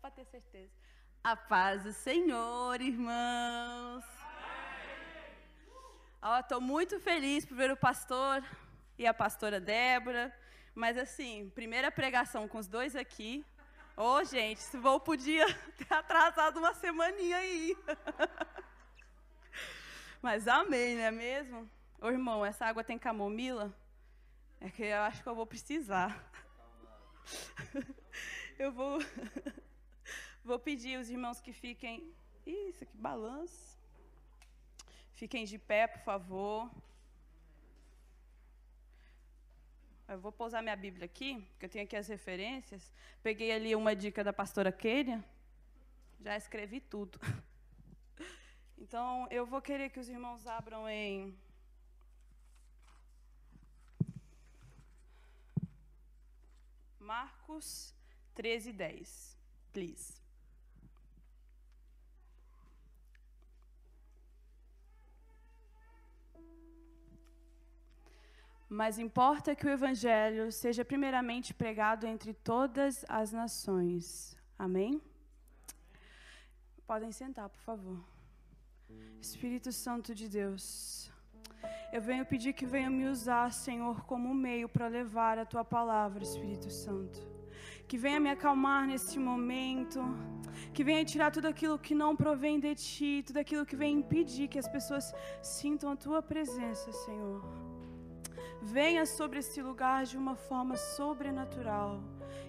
para ter certeza. A paz do Senhor, irmãos. Estou muito feliz por ver o pastor e a pastora Débora. Mas assim, primeira pregação com os dois aqui. Ô, oh, gente, se vou podia ter atrasado uma semaninha aí. Mas amém, não é mesmo? Ô, irmão, essa água tem camomila? É que eu acho que eu vou precisar. Eu vou, vou pedir os irmãos que fiquem. Isso aqui, balanço. Fiquem de pé, por favor. Eu vou pousar minha Bíblia aqui, porque eu tenho aqui as referências. Peguei ali uma dica da pastora Kênia. Já escrevi tudo. Então, eu vou querer que os irmãos abram em Marcos 13, 10. Please. Mas importa que o Evangelho seja primeiramente pregado entre todas as nações. Amém? Podem sentar, por favor. Espírito Santo de Deus, eu venho pedir que venha me usar, Senhor, como meio para levar a tua palavra, Espírito Santo. Que venha me acalmar nesse momento, que venha tirar tudo aquilo que não provém de ti, tudo aquilo que vem impedir que as pessoas sintam a tua presença, Senhor. Venha sobre esse lugar de uma forma sobrenatural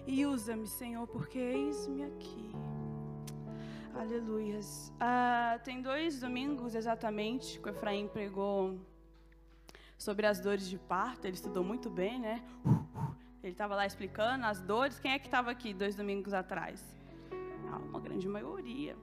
e usa-me, Senhor, porque eis-me aqui. Aleluias. Ah, tem dois domingos exatamente que o Efraim pregou sobre as dores de parto. Ele estudou muito bem, né? Ele estava lá explicando as dores. Quem é que estava aqui dois domingos atrás? Ah, uma grande maioria.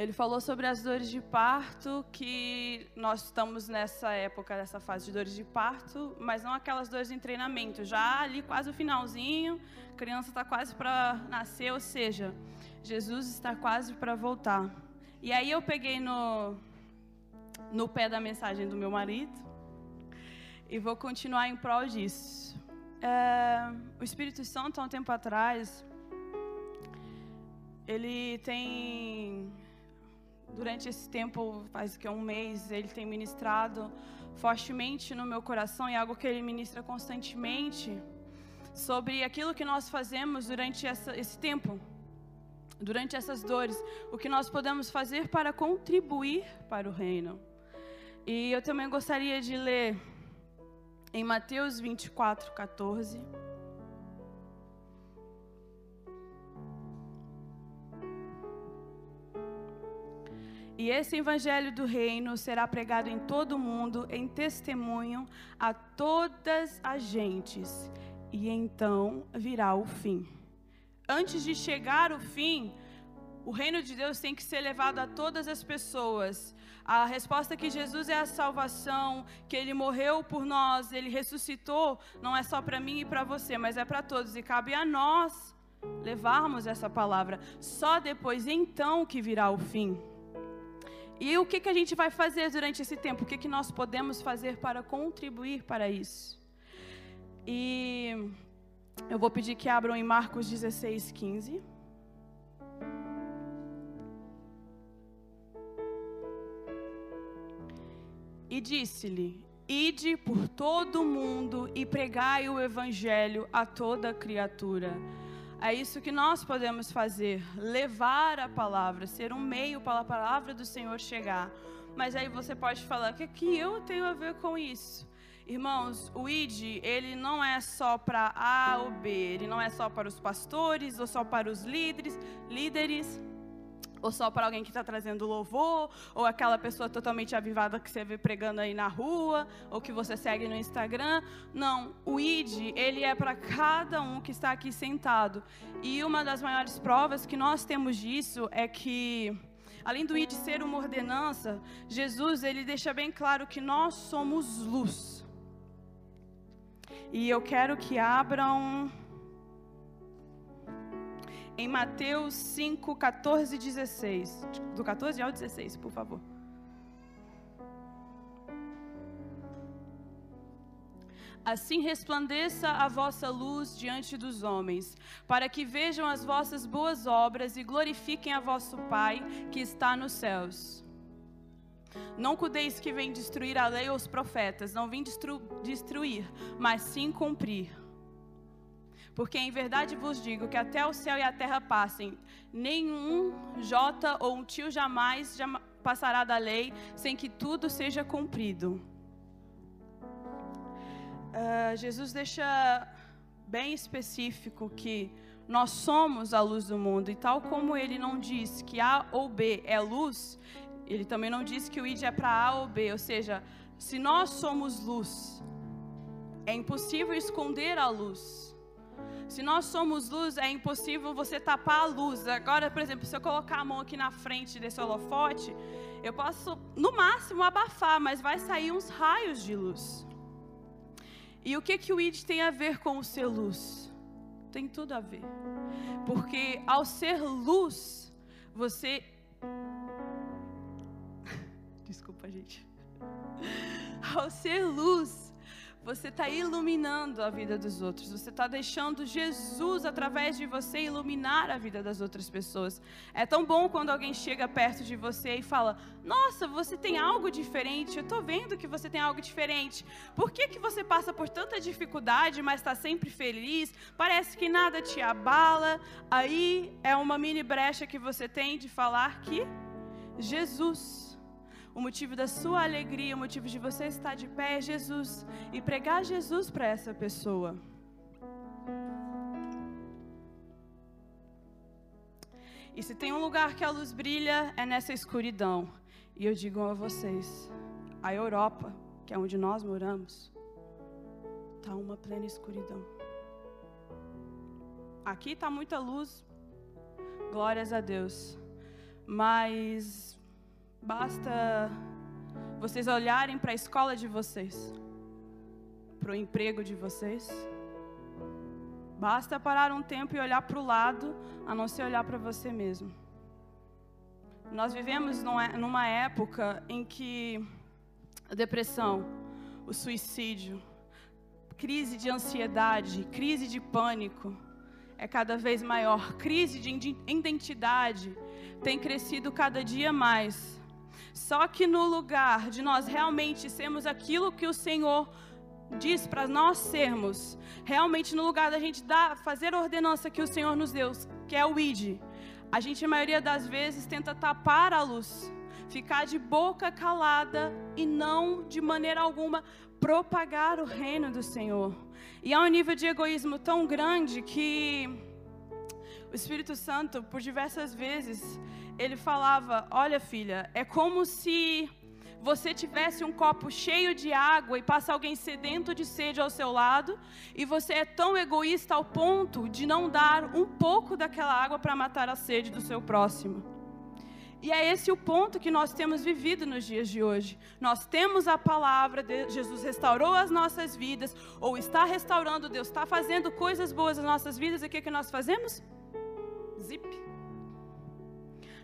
Ele falou sobre as dores de parto, que nós estamos nessa época, nessa fase de dores de parto, mas não aquelas dores em treinamento, já ali quase o finalzinho, a criança está quase para nascer, ou seja, Jesus está quase para voltar. E aí eu peguei no, no pé da mensagem do meu marido e vou continuar em prol disso. É, o Espírito Santo, há um tempo atrás, ele tem durante esse tempo, faz que um mês, ele tem ministrado fortemente no meu coração e é algo que ele ministra constantemente sobre aquilo que nós fazemos durante essa, esse tempo, durante essas dores, o que nós podemos fazer para contribuir para o reino. E eu também gostaria de ler em Mateus 24, 14. E esse evangelho do reino será pregado em todo o mundo, em testemunho a todas as gentes, e então virá o fim. Antes de chegar o fim, o reino de Deus tem que ser levado a todas as pessoas. A resposta que Jesus é a salvação, que ele morreu por nós, ele ressuscitou, não é só para mim e para você, mas é para todos e cabe a nós levarmos essa palavra. Só depois então que virá o fim. E o que, que a gente vai fazer durante esse tempo? O que, que nós podemos fazer para contribuir para isso? E eu vou pedir que abram em Marcos 16, 15. E disse-lhe: Ide por todo o mundo e pregai o evangelho a toda criatura. É isso que nós podemos fazer, levar a palavra, ser um meio para a palavra do Senhor chegar. Mas aí você pode falar, o que, que eu tenho a ver com isso? Irmãos, o ID, ele não é só para A ou B, ele não é só para os pastores ou só para os líderes, líderes ou só para alguém que está trazendo louvor, ou aquela pessoa totalmente avivada que você vê pregando aí na rua, ou que você segue no Instagram. Não, o ID, ele é para cada um que está aqui sentado. E uma das maiores provas que nós temos disso é que além do ID ser uma ordenança, Jesus, ele deixa bem claro que nós somos luz. E eu quero que abram em Mateus 5, 14 e 16. Do 14 ao 16, por favor. Assim resplandeça a vossa luz diante dos homens, para que vejam as vossas boas obras e glorifiquem a vosso Pai que está nos céus. Não cuideis que vem destruir a lei ou os profetas, não vim destru destruir, mas sim cumprir. Porque em verdade vos digo que até o céu e a terra passem, nenhum jota ou um tio jamais, passará da lei sem que tudo seja cumprido. Uh, Jesus deixa bem específico que nós somos a luz do mundo, e tal como ele não diz que A ou B é luz, ele também não diz que o id é para A ou B, ou seja, se nós somos luz, é impossível esconder a luz. Se nós somos luz, é impossível você tapar a luz. Agora, por exemplo, se eu colocar a mão aqui na frente desse holofote, eu posso, no máximo, abafar, mas vai sair uns raios de luz. E o que, que o id tem a ver com o ser luz? Tem tudo a ver. Porque ao ser luz, você Desculpa, gente. Ao ser luz, você está iluminando a vida dos outros. Você está deixando Jesus, através de você, iluminar a vida das outras pessoas. É tão bom quando alguém chega perto de você e fala: Nossa, você tem algo diferente. Eu estou vendo que você tem algo diferente. Por que, que você passa por tanta dificuldade, mas está sempre feliz? Parece que nada te abala. Aí é uma mini brecha que você tem de falar que Jesus o motivo da sua alegria, o motivo de você estar de pé é Jesus e pregar Jesus para essa pessoa. E se tem um lugar que a luz brilha, é nessa escuridão. E eu digo a vocês: a Europa, que é onde nós moramos, está uma plena escuridão. Aqui está muita luz, glórias a Deus. Mas Basta vocês olharem para a escola de vocês, para o emprego de vocês. Basta parar um tempo e olhar para o lado, a não ser olhar para você mesmo. Nós vivemos numa época em que a depressão, o suicídio, crise de ansiedade, crise de pânico é cada vez maior, crise de identidade tem crescido cada dia mais. Só que no lugar de nós realmente sermos aquilo que o Senhor diz para nós sermos, realmente no lugar da gente dar, fazer a ordenança que o Senhor nos deu, que é o ID, a gente, a maioria das vezes, tenta tapar a luz, ficar de boca calada e não, de maneira alguma, propagar o reino do Senhor. E há um nível de egoísmo tão grande que o Espírito Santo, por diversas vezes, ele falava: Olha, filha, é como se você tivesse um copo cheio de água e passa alguém sedento de sede ao seu lado, e você é tão egoísta ao ponto de não dar um pouco daquela água para matar a sede do seu próximo. E é esse o ponto que nós temos vivido nos dias de hoje. Nós temos a palavra, de Jesus restaurou as nossas vidas, ou está restaurando, Deus está fazendo coisas boas nas nossas vidas, e o que, que nós fazemos? Zip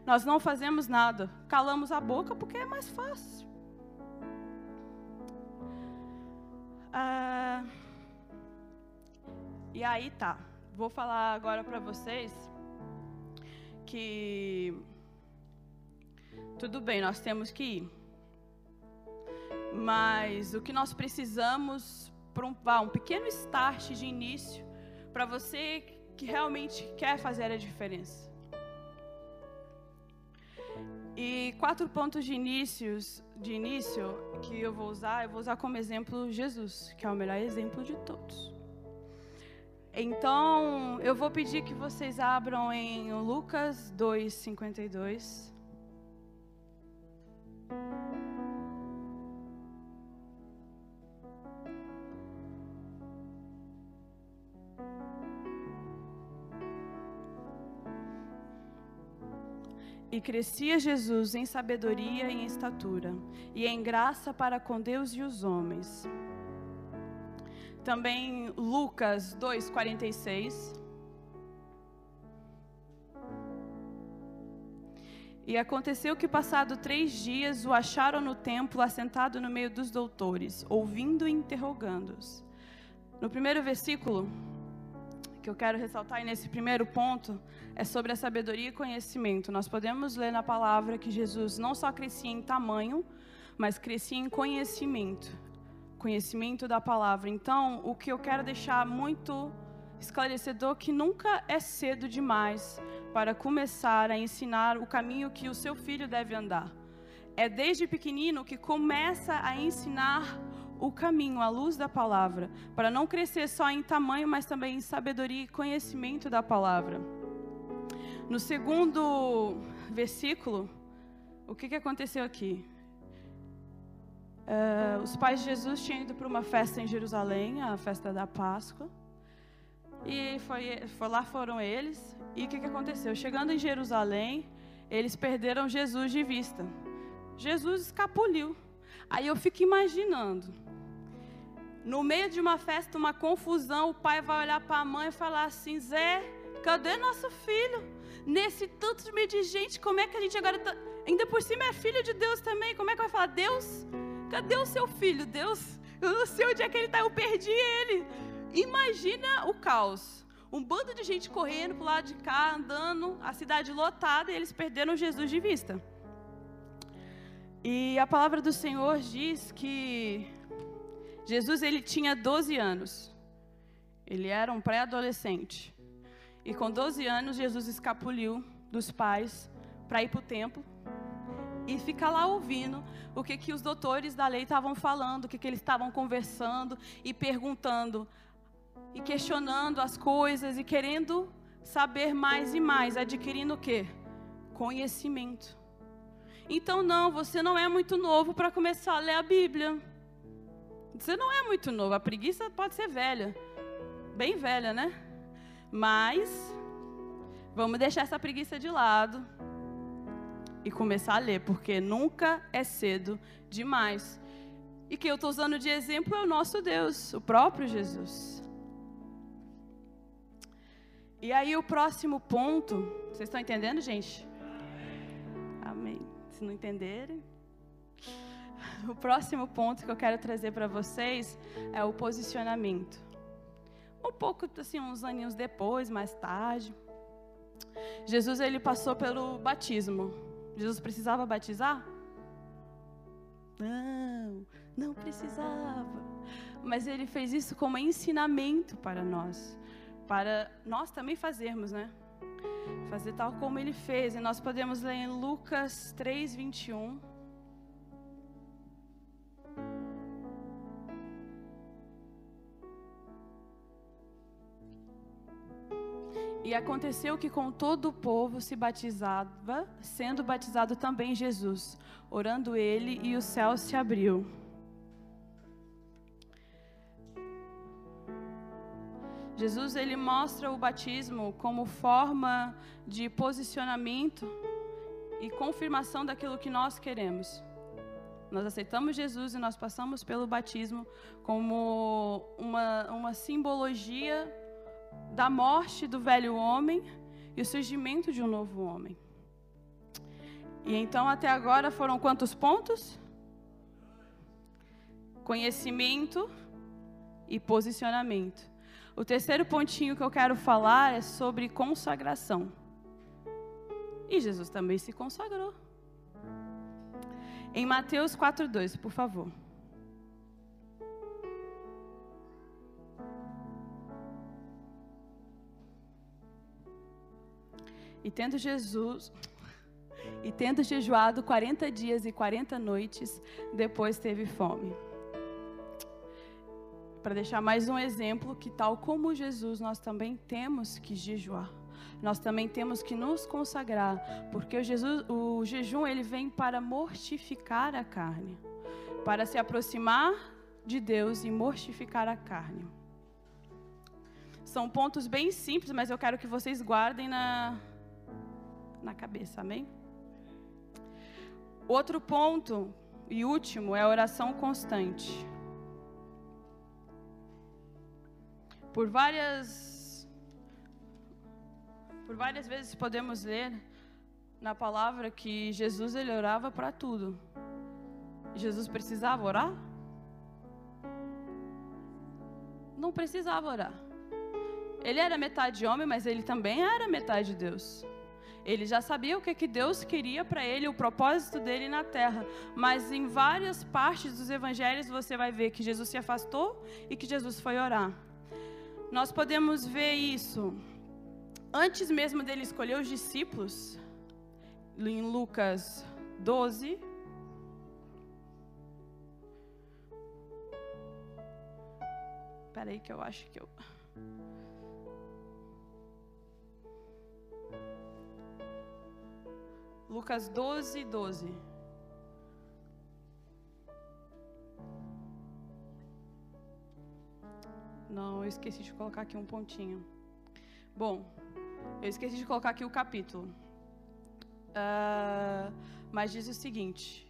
nós não fazemos nada, calamos a boca porque é mais fácil. Ah, e aí tá, vou falar agora para vocês que tudo bem, nós temos que ir, mas o que nós precisamos para um, um pequeno start de início para você que realmente quer fazer a diferença. E quatro pontos de, inícios, de início que eu vou usar, eu vou usar como exemplo Jesus, que é o melhor exemplo de todos. Então, eu vou pedir que vocês abram em Lucas 2, E crescia Jesus em sabedoria e em estatura, e em graça para com Deus e os homens. Também Lucas 2,46. E aconteceu que, passado três dias, o acharam no templo, assentado no meio dos doutores, ouvindo e interrogando-os. No primeiro versículo, que eu quero ressaltar aí nesse primeiro ponto, é sobre a sabedoria e conhecimento. Nós podemos ler na palavra que Jesus não só crescia em tamanho, mas crescia em conhecimento conhecimento da palavra. Então, o que eu quero deixar muito esclarecedor que nunca é cedo demais para começar a ensinar o caminho que o seu filho deve andar. É desde pequenino que começa a ensinar o caminho, a luz da palavra, para não crescer só em tamanho, mas também em sabedoria e conhecimento da palavra. No segundo versículo, o que, que aconteceu aqui? Uh, os pais de Jesus tinham ido para uma festa em Jerusalém, a festa da Páscoa. E foi, foi lá foram eles. E o que, que aconteceu? Chegando em Jerusalém, eles perderam Jesus de vista. Jesus escapuliu. Aí eu fico imaginando. No meio de uma festa, uma confusão, o pai vai olhar para a mãe e falar assim: Zé, cadê nosso filho? Nesse tanto de gente, como é que a gente agora tá... Ainda por cima é filho de Deus também. Como é que vai falar? Deus, cadê o seu filho? Deus, eu não sei onde é que ele está, eu perdi ele. Imagina o caos. Um bando de gente correndo para lado de cá, andando, a cidade lotada, e eles perderam Jesus de vista. E a palavra do Senhor diz que Jesus ele tinha 12 anos. Ele era um pré-adolescente. E com 12 anos, Jesus escapuliu dos pais para ir para o templo e ficar lá ouvindo o que, que os doutores da lei estavam falando, o que, que eles estavam conversando e perguntando e questionando as coisas e querendo saber mais e mais, adquirindo o quê? Conhecimento. Então, não, você não é muito novo para começar a ler a Bíblia. Você não é muito novo, a preguiça pode ser velha, bem velha, né? Mas, vamos deixar essa preguiça de lado e começar a ler, porque nunca é cedo demais. E que eu estou usando de exemplo é o nosso Deus, o próprio Jesus. E aí o próximo ponto, vocês estão entendendo, gente? Amém. Se não entenderem, o próximo ponto que eu quero trazer para vocês é o posicionamento. Um pouco assim, uns aninhos depois, mais tarde, Jesus ele passou pelo batismo. Jesus precisava batizar? Não, não precisava. Mas ele fez isso como ensinamento para nós para nós também fazermos, né? Fazer tal como ele fez. E nós podemos ler em Lucas 3, E aconteceu que com todo o povo se batizava, sendo batizado também Jesus. Orando ele, e o céu se abriu. Jesus ele mostra o batismo como forma de posicionamento e confirmação daquilo que nós queremos. Nós aceitamos Jesus e nós passamos pelo batismo como uma, uma simbologia da morte do velho homem e o surgimento de um novo homem. E então até agora foram quantos pontos? Conhecimento e posicionamento. O terceiro pontinho que eu quero falar é sobre consagração. E Jesus também se consagrou. Em Mateus 4:2, por favor. E tendo Jesus e tendo jejuado 40 dias e 40 noites, depois teve fome para deixar mais um exemplo que tal como Jesus, nós também temos que jejuar. Nós também temos que nos consagrar, porque o, Jesus, o jejum ele vem para mortificar a carne, para se aproximar de Deus e mortificar a carne. São pontos bem simples, mas eu quero que vocês guardem na, na cabeça, amém? Outro ponto e último é a oração constante. Por várias por várias vezes podemos ler na palavra que Jesus ele orava para tudo. Jesus precisava orar? não precisava orar. Ele era metade homem, mas ele também era metade Deus. Ele já sabia o que, que Deus queria para ele, o propósito dele na terra. Mas em várias partes dos evangelhos você vai ver que Jesus se afastou e que Jesus foi orar. Nós podemos ver isso antes mesmo dele escolher os discípulos, em Lucas 12. Espera aí que eu acho que eu. Lucas 12, 12. Não, eu esqueci de colocar aqui um pontinho. Bom, eu esqueci de colocar aqui o capítulo. Uh, mas diz o seguinte: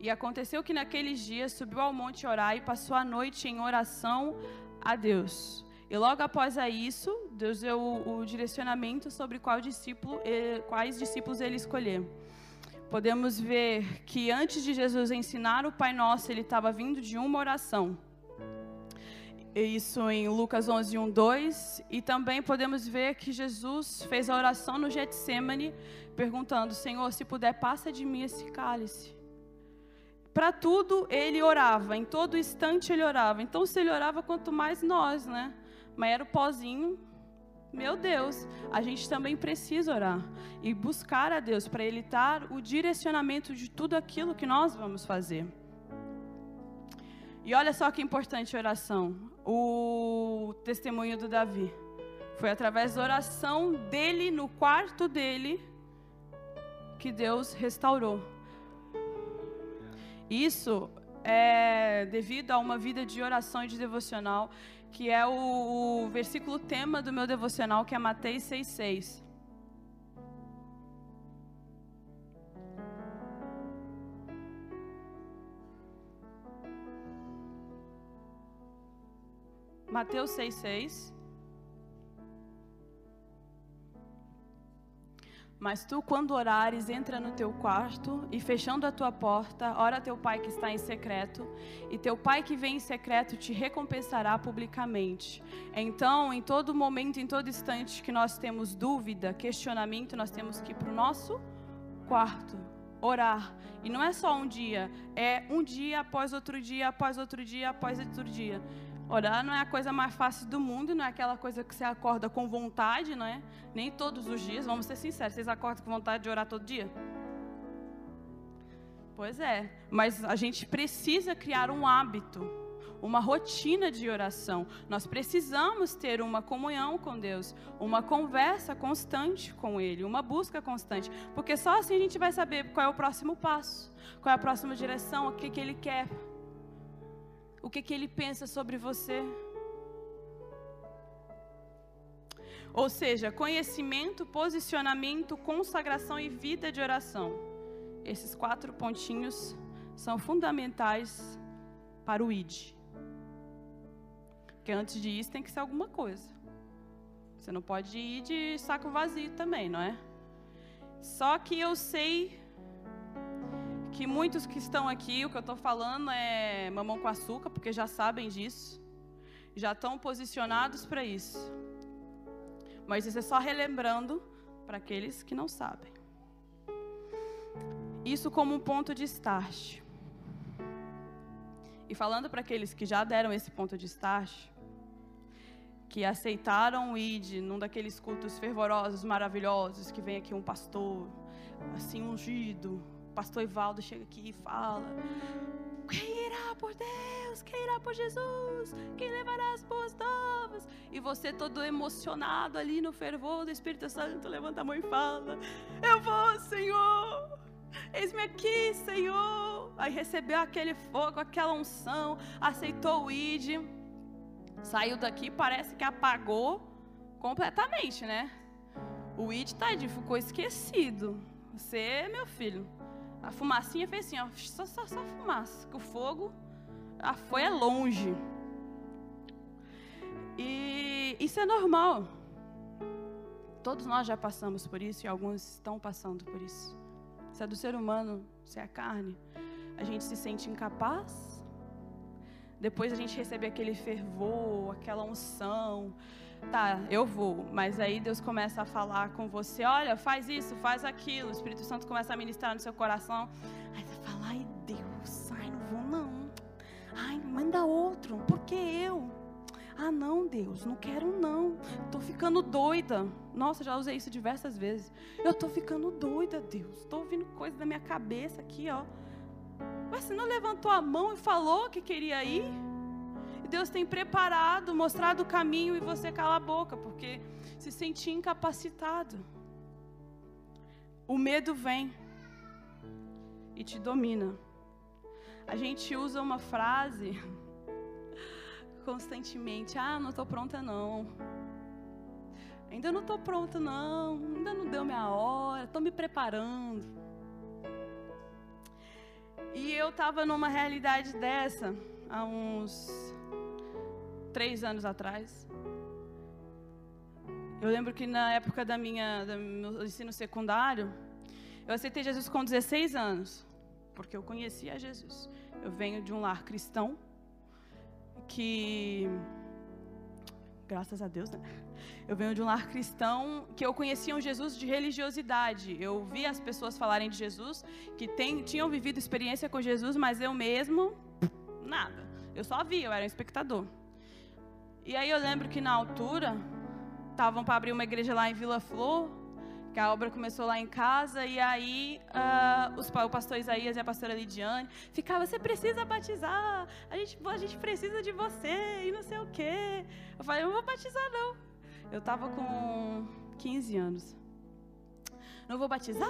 E aconteceu que naqueles dias subiu ao monte orar e passou a noite em oração a Deus. E logo após isso, Deus deu o, o direcionamento sobre qual discípulo, quais discípulos ele escolher. Podemos ver que antes de Jesus ensinar o Pai Nosso, ele estava vindo de uma oração. Isso em Lucas 11, 1, 2. E também podemos ver que Jesus fez a oração no Getsemane, perguntando: Senhor, se puder, passa de mim esse cálice. Para tudo ele orava, em todo instante ele orava. Então, se ele orava, quanto mais nós, né? mas era o pozinho. Meu Deus, a gente também precisa orar e buscar a Deus para Ele dar o direcionamento de tudo aquilo que nós vamos fazer. E olha só que importante a oração, o testemunho do Davi. Foi através da oração dele, no quarto dele, que Deus restaurou. Isso é devido a uma vida de oração e de devocional que é o, o versículo tema do meu devocional, que é Mateus 6,6. Mateus 6,6. Mas tu, quando orares, entra no teu quarto e fechando a tua porta, ora teu pai que está em secreto, e teu pai que vem em secreto te recompensará publicamente. Então, em todo momento, em todo instante que nós temos dúvida, questionamento, nós temos que ir para o nosso quarto, orar. E não é só um dia, é um dia após outro dia, após outro dia, após outro dia. Orar não é a coisa mais fácil do mundo, não é aquela coisa que você acorda com vontade, não é? Nem todos os dias, vamos ser sinceros, vocês acordam com vontade de orar todo dia? Pois é, mas a gente precisa criar um hábito, uma rotina de oração. Nós precisamos ter uma comunhão com Deus, uma conversa constante com Ele, uma busca constante, porque só assim a gente vai saber qual é o próximo passo, qual é a próxima direção, o que, que Ele quer o que, que ele pensa sobre você. Ou seja, conhecimento, posicionamento, consagração e vida de oração. Esses quatro pontinhos são fundamentais para o ID. Porque antes de isso tem que ser alguma coisa. Você não pode ir de saco vazio também, não é? Só que eu sei que muitos que estão aqui, o que eu estou falando é mamão com açúcar, porque já sabem disso, já estão posicionados para isso. Mas isso é só relembrando para aqueles que não sabem. Isso como um ponto de start. E falando para aqueles que já deram esse ponto de start, que aceitaram ir de num daqueles cultos fervorosos, maravilhosos, que vem aqui um pastor, assim ungido, pastor Ivaldo chega aqui e fala: Quem irá por Deus? Quem irá por Jesus? Quem levará as boas novas? E você todo emocionado ali no fervor do Espírito Santo, levanta a mão e fala: Eu vou, Senhor. Eis-me aqui, Senhor. Aí recebeu aquele fogo, aquela unção, aceitou o ID, saiu daqui, parece que apagou completamente, né? O ID, tadinho, ficou esquecido. Você, meu filho, a fumacinha fez assim, ó, só, só, só fumaça, que o fogo a foi é longe. E isso é normal. Todos nós já passamos por isso e alguns estão passando por isso. Isso é do ser humano, isso é a carne. A gente se sente incapaz, depois a gente receber aquele fervor, aquela unção. Tá, eu vou, mas aí Deus começa a falar com você: olha, faz isso, faz aquilo. O Espírito Santo começa a ministrar no seu coração. Aí você fala: ai, Deus, ai, não vou não. Ai, manda outro, por que eu? Ah, não, Deus, não quero não. Tô ficando doida. Nossa, já usei isso diversas vezes. Eu tô ficando doida, Deus. Tô ouvindo coisa da minha cabeça aqui, ó. Mas você não levantou a mão e falou que queria ir? Deus tem preparado, mostrado o caminho e você cala a boca, porque se sentir incapacitado. O medo vem e te domina. A gente usa uma frase constantemente: Ah, não estou pronta não. Ainda não estou pronta não. Ainda não deu minha hora. Estou me preparando. E eu estava numa realidade dessa há uns três anos atrás. Eu lembro que na época da minha, do meu ensino secundário, eu aceitei Jesus com 16 anos, porque eu conhecia Jesus. Eu venho de um lar cristão, que graças a Deus, né? Eu venho de um lar cristão que eu conhecia um Jesus de religiosidade. Eu via as pessoas falarem de Jesus, que tem, tinham vivido experiência com Jesus, mas eu mesmo, nada. Eu só via, eu era um espectador. E aí eu lembro que na altura, estavam para abrir uma igreja lá em Vila Flor, que a obra começou lá em casa, e aí uh, os, o pastor Isaías e a pastora Lidiane ficavam, você precisa batizar, a gente, a gente precisa de você, e não sei o quê. Eu falei, eu não vou batizar não. Eu estava com 15 anos. Não vou batizar,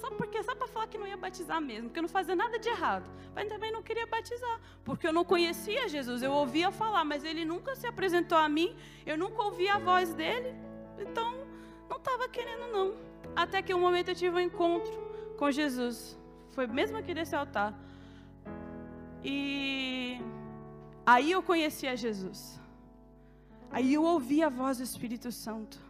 só porque só para falar que não ia batizar mesmo, porque eu não fazia nada de errado. Mas também não queria batizar, porque eu não conhecia Jesus. Eu ouvia falar, mas ele nunca se apresentou a mim, eu nunca ouvi a voz dele. Então, não estava querendo, não. Até que um momento eu tive um encontro com Jesus. Foi mesmo aqui desse altar. E aí eu conheci a Jesus. Aí eu ouvi a voz do Espírito Santo.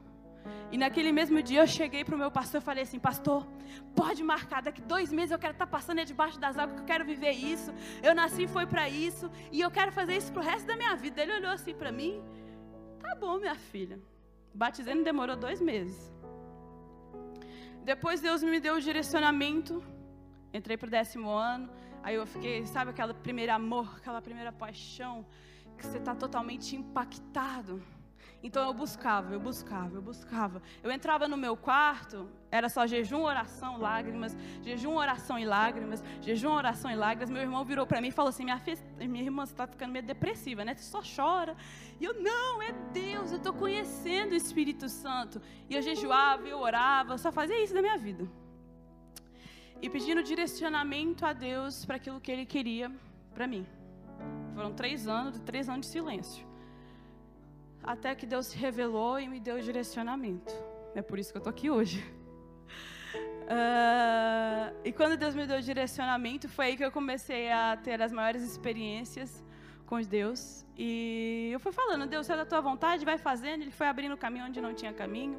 E naquele mesmo dia eu cheguei para o meu pastor e falei assim: Pastor, pode marcar, daqui dois meses eu quero estar tá passando debaixo das águas, que eu quero viver isso. Eu nasci e foi para isso, e eu quero fazer isso para o resto da minha vida. Ele olhou assim para mim: Tá bom, minha filha. Batizei não demorou dois meses. Depois Deus me deu o direcionamento. Entrei para o décimo ano. Aí eu fiquei, sabe, aquela primeira amor, aquela primeira paixão, que você está totalmente impactado. Então eu buscava, eu buscava, eu buscava. Eu entrava no meu quarto, era só jejum, oração, lágrimas, jejum, oração e lágrimas, jejum, oração e lágrimas. Meu irmão virou para mim e falou assim: minha, filha, minha irmã está ficando meio depressiva, né? Você só chora. E eu, não, é Deus, eu estou conhecendo o Espírito Santo. E eu jejuava, eu orava, só fazia isso na minha vida. E pedindo direcionamento a Deus para aquilo que Ele queria para mim. Foram três anos, três anos de silêncio até que Deus se revelou e me deu direcionamento. É por isso que eu estou aqui hoje. Uh, e quando Deus me deu direcionamento, foi aí que eu comecei a ter as maiores experiências com Deus. E eu fui falando, Deus, é da tua vontade, vai fazendo. Ele foi abrindo caminho onde não tinha caminho.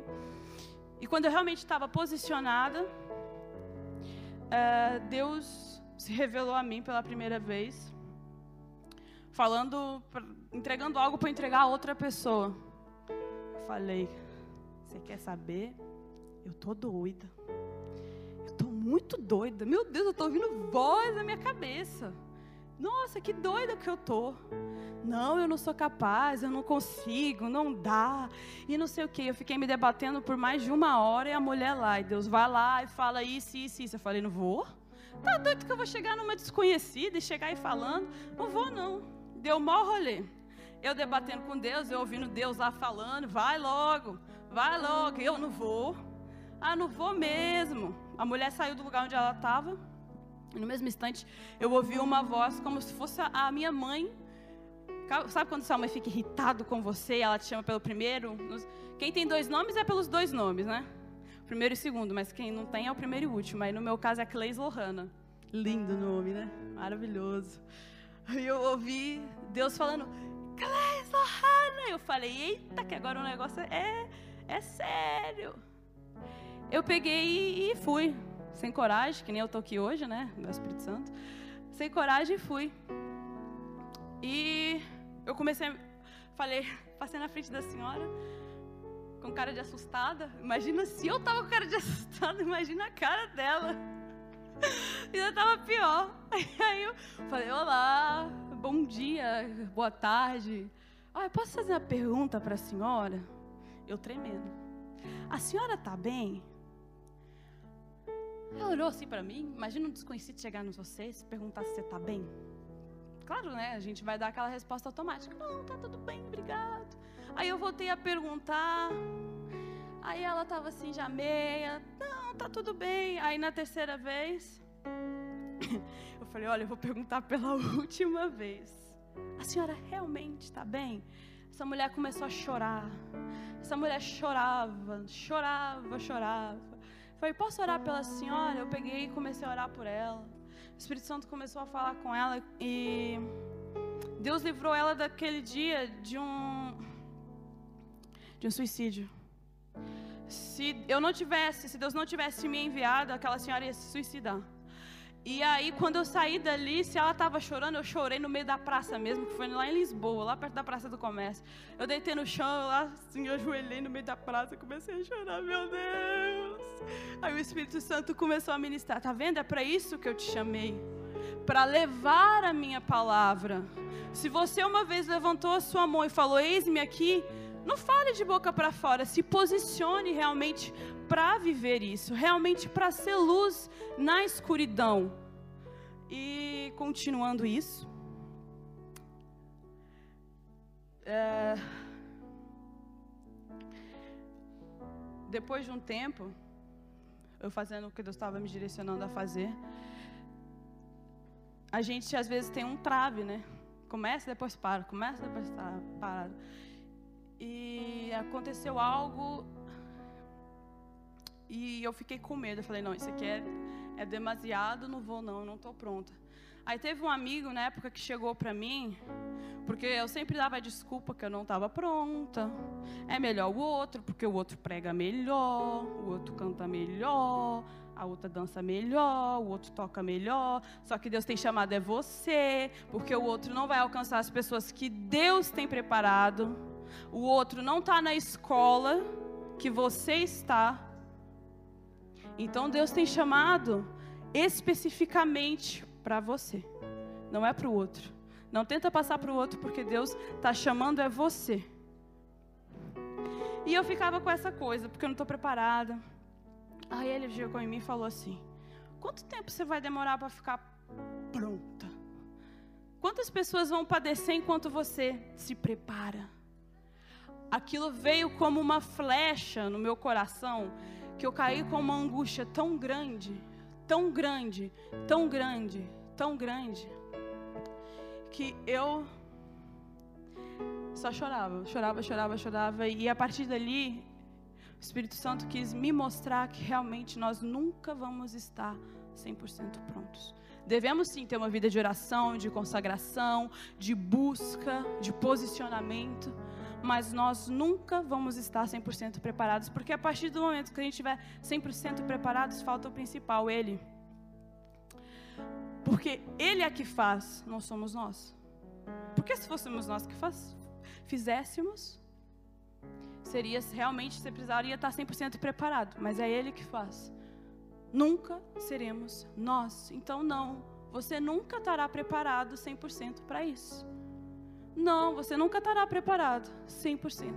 E quando eu realmente estava posicionada, uh, Deus se revelou a mim pela primeira vez falando, entregando algo para entregar a outra pessoa. Eu falei, você quer saber? Eu tô doida. Eu tô muito doida. Meu Deus, eu tô ouvindo voz na minha cabeça. Nossa, que doida que eu tô. Não, eu não sou capaz, eu não consigo, não dá. E não sei o que. Eu fiquei me debatendo por mais de uma hora e a mulher lá. E Deus vai lá e fala isso, isso, isso. Eu falei, não vou. Tá doido que eu vou chegar numa desconhecida e chegar aí falando? Não vou, não deu maior rolê. Eu debatendo com Deus, eu ouvindo Deus lá falando, vai logo, vai logo. Eu não vou. Ah, não vou mesmo. A mulher saiu do lugar onde ela estava. No mesmo instante, eu ouvi uma voz como se fosse a minha mãe. Sabe quando sua mãe fica irritado com você e ela te chama pelo primeiro? Quem tem dois nomes é pelos dois nomes, né? Primeiro e segundo, mas quem não tem é o primeiro e último. Aí no meu caso é Cleis Lohana. Lindo nome, né? Maravilhoso. E eu ouvi Deus falando, Clés Lohana. Eu falei, eita, que agora o negócio é, é sério. Eu peguei e fui, sem coragem, que nem eu tô aqui hoje, né? Meu Espírito Santo. Sem coragem fui. E eu comecei, falei, passei na frente da senhora com cara de assustada. Imagina se eu tava com cara de assustada, imagina a cara dela. Ainda tava pior. Aí eu falei, olá, bom dia, boa tarde. Ah, eu posso fazer uma pergunta para a senhora? Eu tremendo. A senhora tá bem? Ela olhou assim para mim. Imagina um desconhecido chegar nos você e perguntar se você tá bem. Claro, né? A gente vai dar aquela resposta automática. Não, tá tudo bem, obrigado. Aí eu voltei a perguntar. Aí ela tava assim, já meia. Não, tá tudo bem. Aí na terceira vez, eu falei: Olha, eu vou perguntar pela última vez. A senhora realmente está bem? Essa mulher começou a chorar. Essa mulher chorava, chorava, chorava. Eu falei: Posso orar pela senhora? Eu peguei e comecei a orar por ela. O Espírito Santo começou a falar com ela e Deus livrou ela daquele dia de um de um suicídio. Se eu não tivesse, se Deus não tivesse me enviado, aquela senhora ia se suicidar. E aí, quando eu saí dali, se ela estava chorando, eu chorei no meio da praça mesmo, que foi lá em Lisboa, lá perto da Praça do Comércio. Eu deitei no chão, lá assim, eu ajoelhei no meio da praça, comecei a chorar, meu Deus. Aí o Espírito Santo começou a ministrar. Tá vendo? É para isso que eu te chamei. Para levar a minha palavra. Se você uma vez levantou a sua mão e falou: Eis-me aqui, não fale de boca para fora, se posicione realmente para viver isso, realmente para ser luz na escuridão. E continuando isso, é, depois de um tempo, eu fazendo o que Deus estava me direcionando a fazer, a gente às vezes tem um trave, né? Começa, depois para, começa, depois para e aconteceu algo e eu fiquei com medo. Eu falei, não, isso aqui é, é demasiado, não vou não, não estou pronta. Aí teve um amigo na época que chegou para mim, porque eu sempre dava desculpa que eu não estava pronta. É melhor o outro, porque o outro prega melhor, o outro canta melhor, a outra dança melhor, o outro toca melhor. Só que Deus tem chamado é você, porque o outro não vai alcançar as pessoas que Deus tem preparado o outro não está na escola que você está. Então Deus tem chamado especificamente para você, não é para o outro. Não tenta passar para o outro, porque Deus está chamando é você. E eu ficava com essa coisa, porque eu não estou preparada. Aí ele chegou em mim e falou assim: Quanto tempo você vai demorar para ficar pronta? Quantas pessoas vão padecer enquanto você se prepara? Aquilo veio como uma flecha no meu coração, que eu caí com uma angústia tão grande, tão grande, tão grande, tão grande, que eu só chorava, chorava, chorava, chorava, e a partir dali, o Espírito Santo quis me mostrar que realmente nós nunca vamos estar 100% prontos. Devemos sim ter uma vida de oração, de consagração, de busca, de posicionamento, mas nós nunca vamos estar 100% preparados, porque a partir do momento que a gente estiver 100% preparados, falta o principal, Ele. Porque Ele é que faz, não somos nós. Porque se fôssemos nós que faz, fizéssemos, seria realmente, você precisaria estar 100% preparado, mas é Ele que faz. Nunca seremos nós. Então, não, você nunca estará preparado 100% para isso. Não, você nunca estará preparado 100%.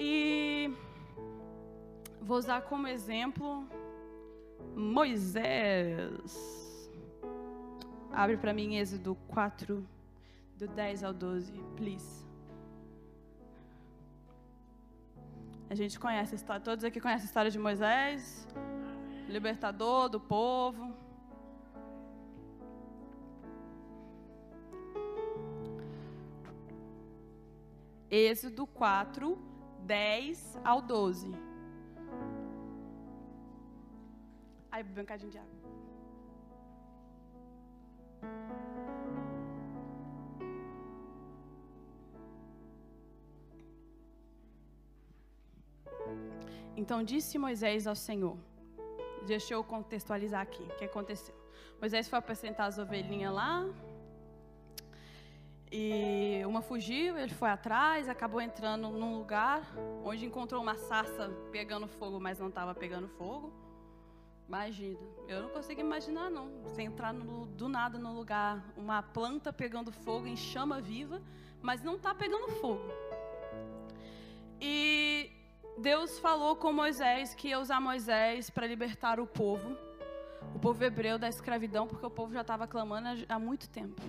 E vou usar como exemplo Moisés. Abre para mim Êxodo 4, do 10 ao 12, please. A gente conhece a história, todos aqui conhecem a história de Moisés, libertador do povo. Êxodo 4, 10 ao 12. Aí, bocadinho de água. Então disse Moisés ao Senhor. Deixa eu contextualizar aqui o que aconteceu. Moisés foi apresentar as ovelhinhas lá. E uma fugiu, ele foi atrás, acabou entrando num lugar onde encontrou uma sarça pegando fogo, mas não estava pegando fogo. Imagina, eu não consigo imaginar não. Você entrar no, do nada no lugar, uma planta pegando fogo em chama viva, mas não está pegando fogo. E Deus falou com Moisés que ia usar Moisés para libertar o povo, o povo hebreu da escravidão, porque o povo já estava clamando há muito tempo.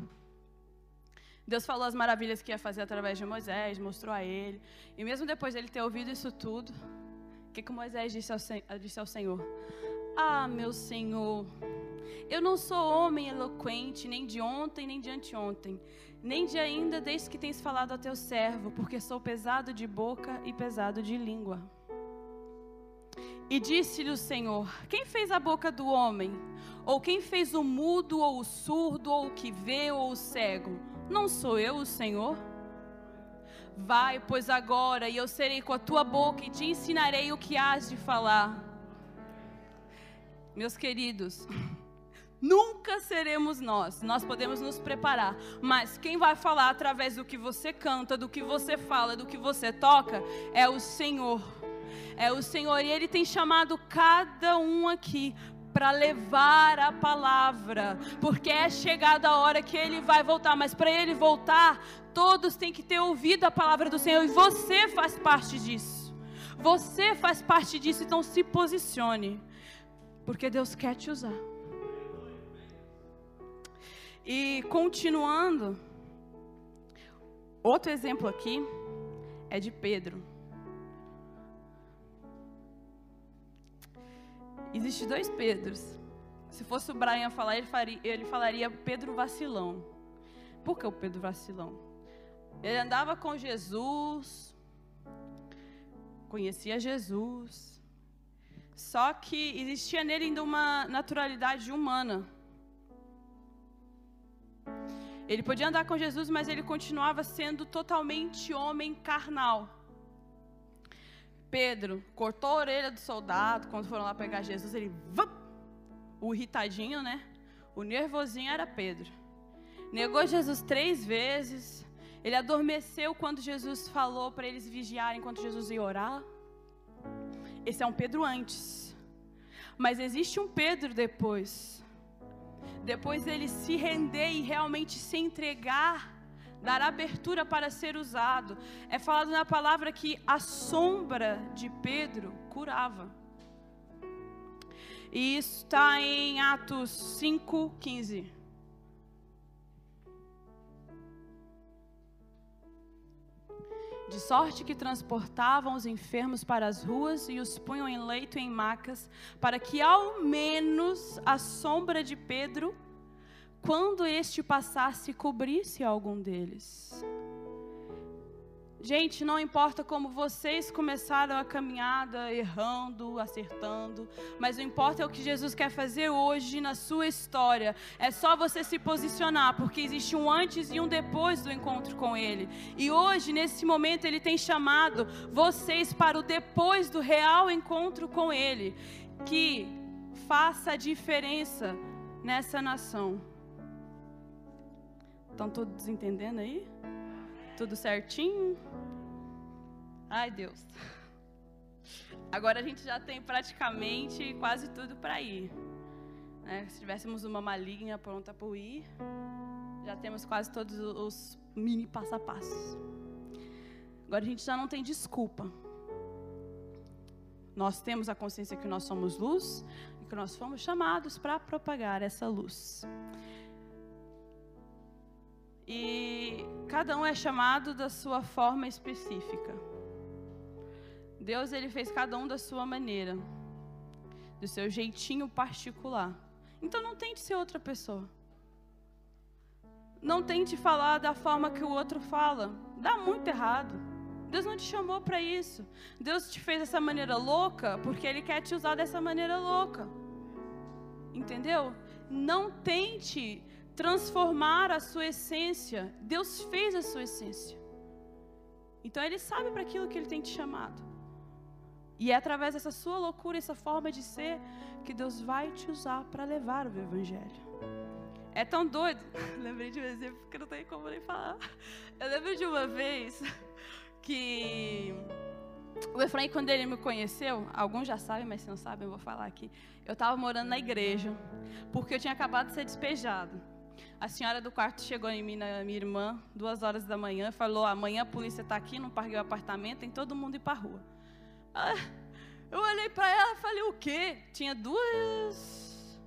Deus falou as maravilhas que ia fazer através de Moisés, mostrou a ele. E mesmo depois de ele ter ouvido isso tudo, o que, que Moisés disse ao, disse ao Senhor? Ah, meu Senhor, eu não sou homem eloquente, nem de ontem, nem de anteontem, nem de ainda desde que tens falado ao teu servo, porque sou pesado de boca e pesado de língua. E disse-lhe o Senhor: Quem fez a boca do homem? Ou quem fez o mudo, ou o surdo, ou o que vê, ou o cego? Não sou eu o Senhor? Vai, pois agora, e eu serei com a tua boca e te ensinarei o que hás de falar. Meus queridos, nunca seremos nós. Nós podemos nos preparar, mas quem vai falar através do que você canta, do que você fala, do que você toca, é o Senhor. É o Senhor, e Ele tem chamado cada um aqui para levar a palavra, porque é chegada a hora que ele vai voltar, mas para ele voltar, todos têm que ter ouvido a palavra do Senhor e você faz parte disso. Você faz parte disso, então se posicione, porque Deus quer te usar. E continuando, outro exemplo aqui é de Pedro. Existem dois Pedros. Se fosse o Brian falar, ele, faria, ele falaria Pedro vacilão. Por que o Pedro vacilão? Ele andava com Jesus, conhecia Jesus, só que existia nele ainda uma naturalidade humana. Ele podia andar com Jesus, mas ele continuava sendo totalmente homem carnal. Pedro cortou a orelha do soldado quando foram lá pegar Jesus. Ele, vup, o irritadinho, né? O nervosinho era Pedro. Negou Jesus três vezes. Ele adormeceu quando Jesus falou para eles vigiarem enquanto Jesus ia orar. Esse é um Pedro antes. Mas existe um Pedro depois. Depois ele se render e realmente se entregar dar abertura para ser usado. É falado na palavra que a sombra de Pedro curava. E isso está em Atos 5,15. De sorte que transportavam os enfermos para as ruas e os punham em leito e em macas, para que ao menos a sombra de Pedro quando este passasse, cobrisse algum deles. Gente, não importa como vocês começaram a caminhada errando, acertando, mas o importa é o que Jesus quer fazer hoje na sua história. É só você se posicionar, porque existe um antes e um depois do encontro com Ele. E hoje, nesse momento, Ele tem chamado vocês para o depois do real encontro com Ele, que faça a diferença nessa nação. Estão todos entendendo aí? Tudo certinho? Ai, Deus. Agora a gente já tem praticamente quase tudo para ir. Né? Se tivéssemos uma malinha pronta para ir, já temos quase todos os mini passo a passo. Agora a gente já não tem desculpa. Nós temos a consciência que nós somos luz e que nós fomos chamados para propagar essa luz. E cada um é chamado da sua forma específica. Deus ele fez cada um da sua maneira, do seu jeitinho particular. Então não tente ser outra pessoa. Não tente falar da forma que o outro fala. Dá muito errado. Deus não te chamou para isso. Deus te fez dessa maneira louca porque Ele quer te usar dessa maneira louca. Entendeu? Não tente transformar a sua essência. Deus fez a sua essência. Então Ele sabe para aquilo que Ele tem te chamado. E é através dessa sua loucura, essa forma de ser, que Deus vai te usar para levar o Evangelho. É tão doido. Lembrei de um exemplo que não tem como nem falar. Eu lembro de uma vez que o Efraim, quando ele me conheceu, alguns já sabem, mas se não sabem, eu vou falar aqui. Eu estava morando na igreja, porque eu tinha acabado de ser despejado. A senhora do quarto chegou em mim, na minha irmã, duas horas da manhã, falou: amanhã a polícia está aqui, não paguei o apartamento, tem todo mundo ir para rua. Ah, eu olhei para ela e falei: o quê? Tinha duas.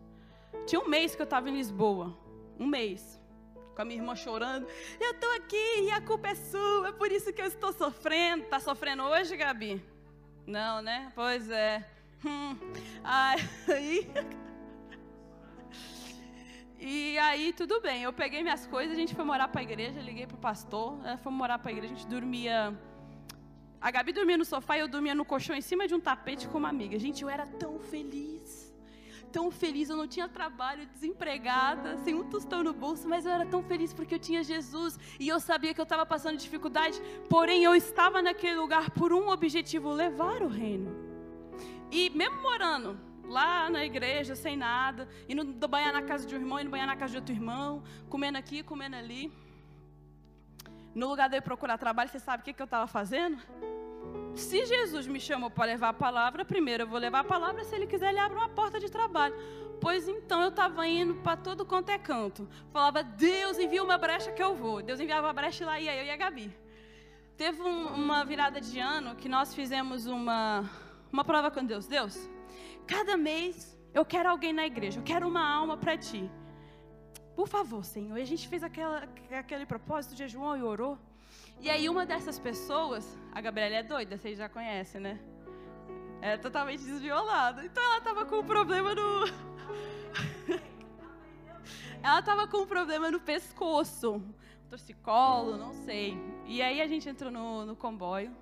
Tinha um mês que eu estava em Lisboa. Um mês com a minha irmã chorando. Eu estou aqui e a culpa é sua, é por isso que eu estou sofrendo. Está sofrendo hoje, Gabi? Não, né? Pois é. Hum. Aí. E aí, tudo bem. Eu peguei minhas coisas, a gente foi morar para a igreja, liguei para o pastor, né? fomos morar para a igreja, a gente dormia. A Gabi dormia no sofá e eu dormia no colchão em cima de um tapete com uma amiga. Gente, eu era tão feliz tão feliz, eu não tinha trabalho, desempregada, sem um tostão no bolso, mas eu era tão feliz porque eu tinha Jesus e eu sabia que eu estava passando dificuldade, porém eu estava naquele lugar por um objetivo: levar o reino. E mesmo morando lá na igreja, sem nada, indo banhar na casa de um irmão, indo banhar na casa de outro irmão, comendo aqui, comendo ali. No lugar de eu procurar trabalho, você sabe o que, que eu estava fazendo? Se Jesus me chamou para levar a palavra, primeiro eu vou levar a palavra, se ele quiser, ele abre uma porta de trabalho. Pois então eu estava indo para todo quanto é canto. Falava, Deus envia uma brecha que eu vou. Deus enviava a brecha e lá ia eu e a Gabi. Teve um, uma virada de ano que nós fizemos uma, uma prova com Deus. Deus, cada mês eu quero alguém na igreja, eu quero uma alma para ti. Por favor, Senhor. E a gente fez aquela, aquele propósito, jejuou e orou. E aí uma dessas pessoas, a Gabriela é doida, vocês já conhecem, né? É totalmente desviolada. Então ela estava com um problema no. ela estava com um problema no pescoço. Torcicolo, não sei. E aí a gente entrou no, no comboio.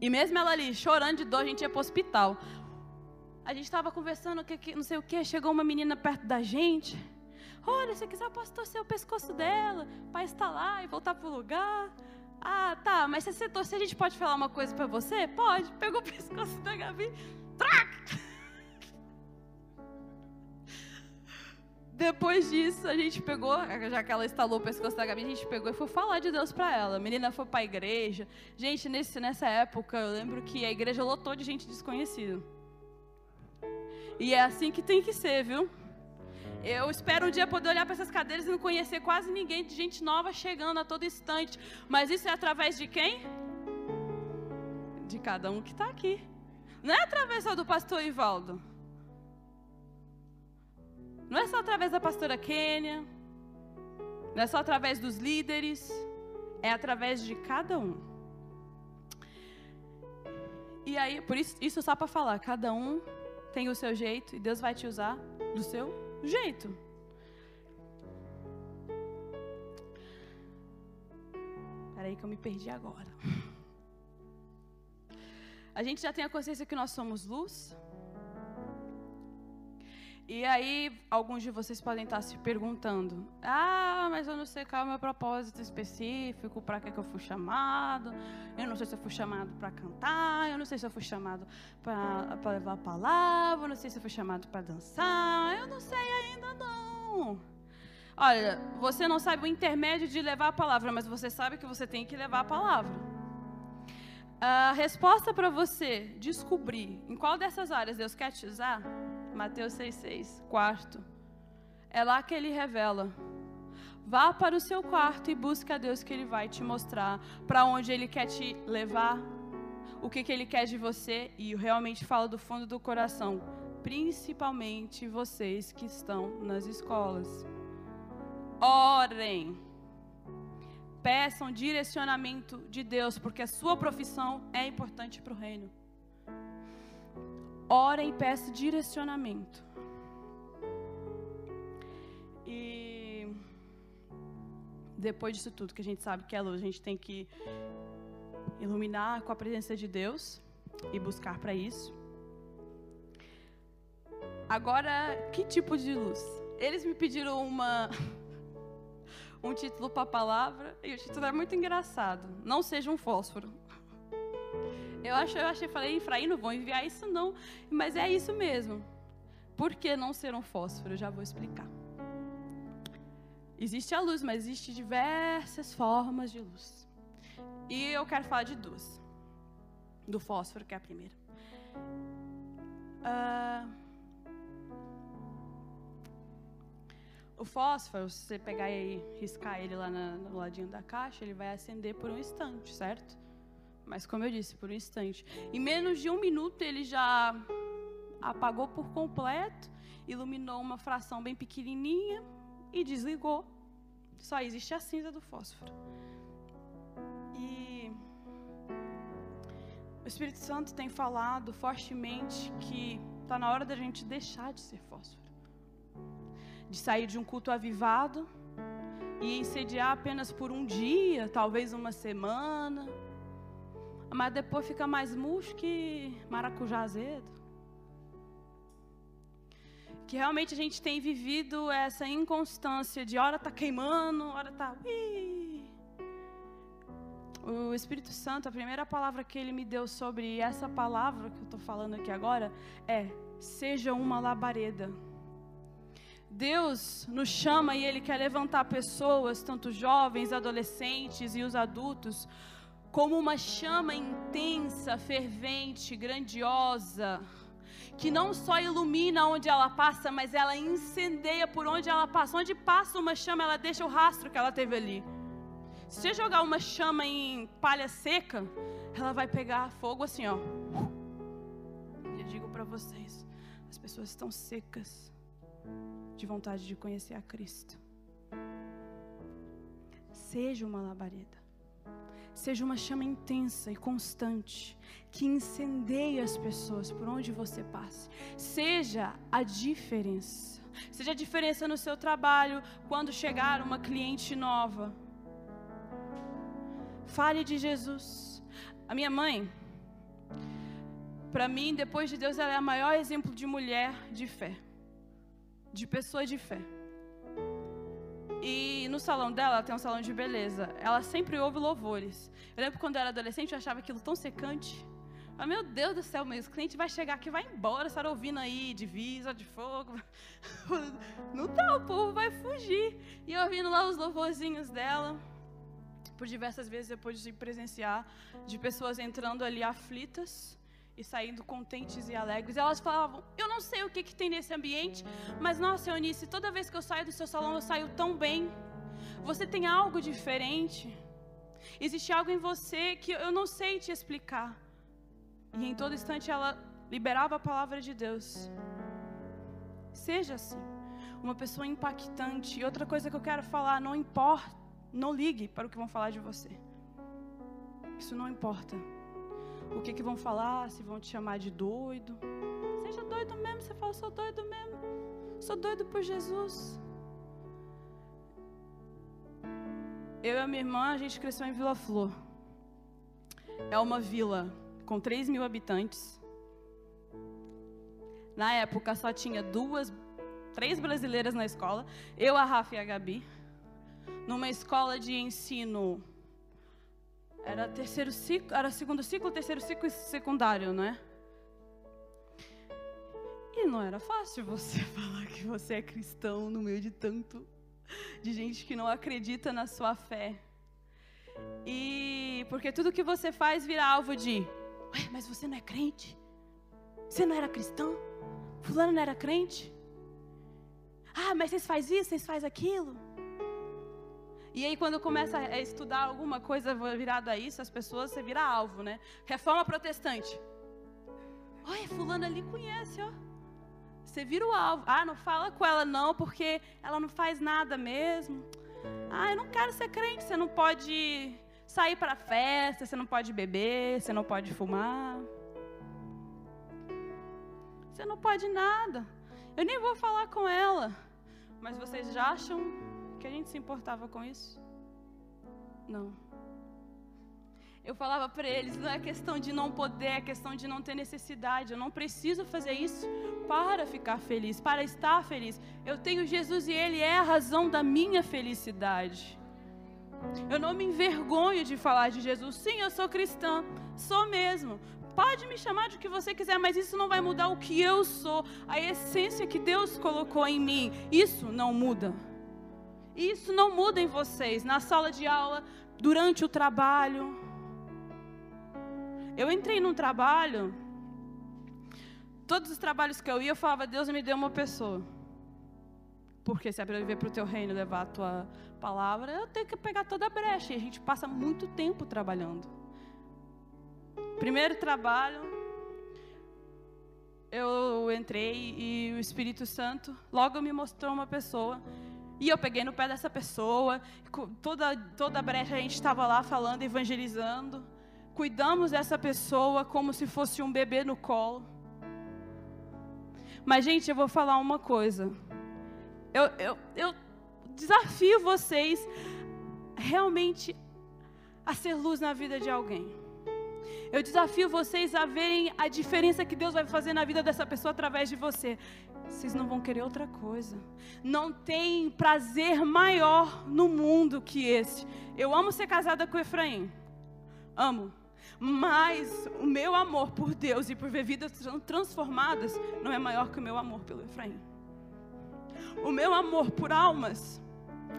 E mesmo ela ali, chorando de dor, a gente ia para o hospital. A gente estava conversando, que, que, não sei o que, chegou uma menina perto da gente. Olha, se quiser, eu posso torcer o pescoço dela para lá e voltar para o lugar. Ah, tá, mas se você torcer, a gente pode falar uma coisa para você? Pode. Pegou o pescoço da Gabi, trac! Depois disso, a gente pegou, já que ela instalou o pescoço da Gabi, a gente pegou e foi falar de Deus para ela. A menina foi para a igreja. Gente, nesse, nessa época, eu lembro que a igreja lotou de gente desconhecida. E é assim que tem que ser, viu? Eu espero um dia poder olhar para essas cadeiras e não conhecer quase ninguém, de gente nova chegando a todo instante. Mas isso é através de quem? De cada um que está aqui. Não é através só do pastor Ivaldo. Não é só através da pastora Kênia. Não é só através dos líderes. É através de cada um. E aí, por isso, isso só para falar, cada um tem o seu jeito e Deus vai te usar do seu jeito. Peraí que eu me perdi agora. A gente já tem a consciência que nós somos luz. E aí, alguns de vocês podem estar se perguntando: Ah, mas eu não sei qual é o meu propósito específico, para que, que eu fui chamado. Eu não sei se eu fui chamado para cantar, eu não sei se eu fui chamado para levar a palavra, eu não sei se eu fui chamado para dançar, eu não sei ainda não. Olha, você não sabe o intermédio de levar a palavra, mas você sabe que você tem que levar a palavra. A resposta para você descobrir em qual dessas áreas Deus quer te usar Mateus 6,6, quarto. É lá que ele revela. Vá para o seu quarto e busque a Deus que Ele vai te mostrar para onde Ele quer te levar, o que, que Ele quer de você e realmente fala do fundo do coração, principalmente vocês que estão nas escolas. Orem, peçam direcionamento de Deus, porque a sua profissão é importante para o reino ora e peça direcionamento. E depois disso tudo que a gente sabe que é luz, a gente tem que iluminar com a presença de Deus e buscar para isso. Agora, que tipo de luz? Eles me pediram uma um título para a palavra e o título é muito engraçado. Não seja um fósforo. Eu achei, eu achei, falei, Efraim, não vou enviar isso não. Mas é isso mesmo. Por que não ser um fósforo? Eu já vou explicar. Existe a luz, mas existe diversas formas de luz. E eu quero falar de duas. Do fósforo, que é a primeira. Uh, o fósforo, se você pegar e riscar ele lá no ladinho da caixa, ele vai acender por um instante, certo? Mas como eu disse, por um instante. Em menos de um minuto ele já apagou por completo, iluminou uma fração bem pequenininha e desligou. Só existe a cinza do fósforo. E o Espírito Santo tem falado fortemente que está na hora da gente deixar de ser fósforo, de sair de um culto avivado e incendiar apenas por um dia, talvez uma semana, mas depois fica mais murcho que maracujá azedo que realmente a gente tem vivido essa inconstância de hora tá queimando, hora tá. O Espírito Santo, a primeira palavra que ele me deu sobre essa palavra que eu estou falando aqui agora é: seja uma labareda. Deus nos chama e Ele quer levantar pessoas, tanto jovens, adolescentes e os adultos, como uma chama intensa, fervente, grandiosa que não só ilumina onde ela passa, mas ela incendeia por onde ela passa. Onde passa uma chama, ela deixa o rastro que ela teve ali. Se você jogar uma chama em palha seca, ela vai pegar fogo assim, ó. Eu digo para vocês, as pessoas estão secas de vontade de conhecer a Cristo. Seja uma labareda. Seja uma chama intensa e constante que incendeie as pessoas por onde você passe. Seja a diferença. Seja a diferença no seu trabalho quando chegar uma cliente nova. Fale de Jesus. A minha mãe, para mim, depois de Deus, ela é o maior exemplo de mulher de fé, de pessoa de fé. E no salão dela, ela tem um salão de beleza. Ela sempre ouve louvores. Eu lembro quando eu era adolescente, eu achava aquilo tão secante. Ah, meu Deus do céu, mas o cliente vai chegar aqui vai embora, estar ouvindo aí divisa de fogo. Não dá, o povo vai fugir. E ouvindo lá os louvorzinhos dela. Por diversas vezes eu pude presenciar de pessoas entrando ali aflitas e saindo contentes e alegres. Elas falavam: Eu não sei o que, que tem nesse ambiente, mas nossa, Eunice, toda vez que eu saio do seu salão, eu saio tão bem. Você tem algo diferente. Existe algo em você que eu não sei te explicar. E em todo instante ela liberava a palavra de Deus. Seja assim, uma pessoa impactante. E outra coisa que eu quero falar, não importa, não ligue para o que vão falar de você. Isso não importa. O que, que vão falar, se vão te chamar de doido. Seja doido mesmo, você fala, sou doido mesmo. Sou doido por Jesus. Eu e a minha irmã, a gente cresceu em Vila Flor. É uma vila com 3 mil habitantes. Na época só tinha duas, três brasileiras na escola, eu, a Rafa e a Gabi. Numa escola de ensino. Era terceiro ciclo, era segundo ciclo, terceiro ciclo e secundário, não é? E não era fácil você falar que você é cristão no meio de tanto de gente que não acredita na sua fé. E porque tudo que você faz vira alvo de Ué, mas você não é crente? Você não era cristão? Fulano não era crente? Ah, mas vocês fazem isso, vocês fazem aquilo? E aí, quando começa a estudar alguma coisa virada a isso, as pessoas, você vira alvo, né? Reforma protestante. Olha, fulano ali conhece, ó. Você vira o alvo. Ah, não fala com ela não, porque ela não faz nada mesmo. Ah, eu não quero ser crente. Você não pode sair para festa, você não pode beber, você não pode fumar. Você não pode nada. Eu nem vou falar com ela. Mas vocês já acham que a gente se importava com isso? Não. Eu falava para eles, não é questão de não poder, é questão de não ter necessidade. Eu não preciso fazer isso para ficar feliz, para estar feliz. Eu tenho Jesus e Ele é a razão da minha felicidade. Eu não me envergonho de falar de Jesus. Sim, eu sou cristã, sou mesmo. Pode me chamar de o que você quiser, mas isso não vai mudar o que eu sou, a essência que Deus colocou em mim. Isso não muda. Isso não muda em vocês, na sala de aula, durante o trabalho. Eu entrei num trabalho, todos os trabalhos que eu ia, eu falava, Deus me deu uma pessoa. Porque se é para viver para o teu reino, levar a tua palavra, eu tenho que pegar toda a brecha. E a gente passa muito tempo trabalhando. Primeiro trabalho, eu entrei e o Espírito Santo logo me mostrou uma pessoa. E eu peguei no pé dessa pessoa, toda, toda brecha a gente estava lá falando, evangelizando. Cuidamos dessa pessoa como se fosse um bebê no colo. Mas, gente, eu vou falar uma coisa. Eu, eu, eu desafio vocês realmente a ser luz na vida de alguém. Eu desafio vocês a verem a diferença que Deus vai fazer na vida dessa pessoa através de você. Vocês não vão querer outra coisa. Não tem prazer maior no mundo que esse. Eu amo ser casada com Efraim. Amo. Mas o meu amor por Deus e por ver vidas transformadas não é maior que o meu amor pelo Efraim. O meu amor por almas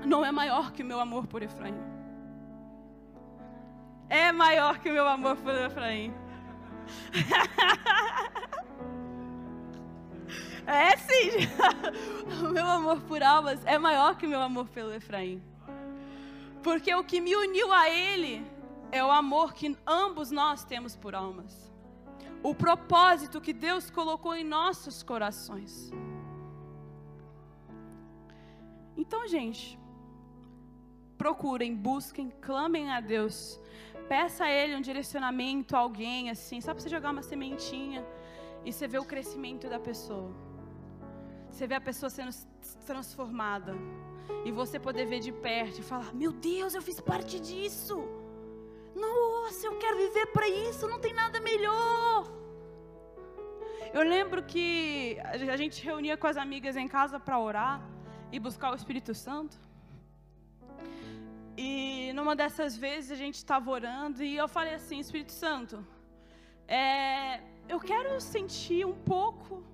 não é maior que o meu amor por Efraim. É maior que o meu amor por Efraim. É sim. O meu amor por almas é maior que o meu amor pelo Efraim. Porque o que me uniu a ele é o amor que ambos nós temos por almas. O propósito que Deus colocou em nossos corações. Então, gente, procurem, busquem, clamem a Deus. Peça a Ele um direcionamento, alguém assim, só para você jogar uma sementinha e você ver o crescimento da pessoa. Você vê a pessoa sendo transformada. E você poder ver de perto e falar: Meu Deus, eu fiz parte disso. Nossa, eu quero viver para isso, não tem nada melhor. Eu lembro que a gente reunia com as amigas em casa para orar e buscar o Espírito Santo. E numa dessas vezes a gente estava orando e eu falei assim: Espírito Santo, é, eu quero sentir um pouco.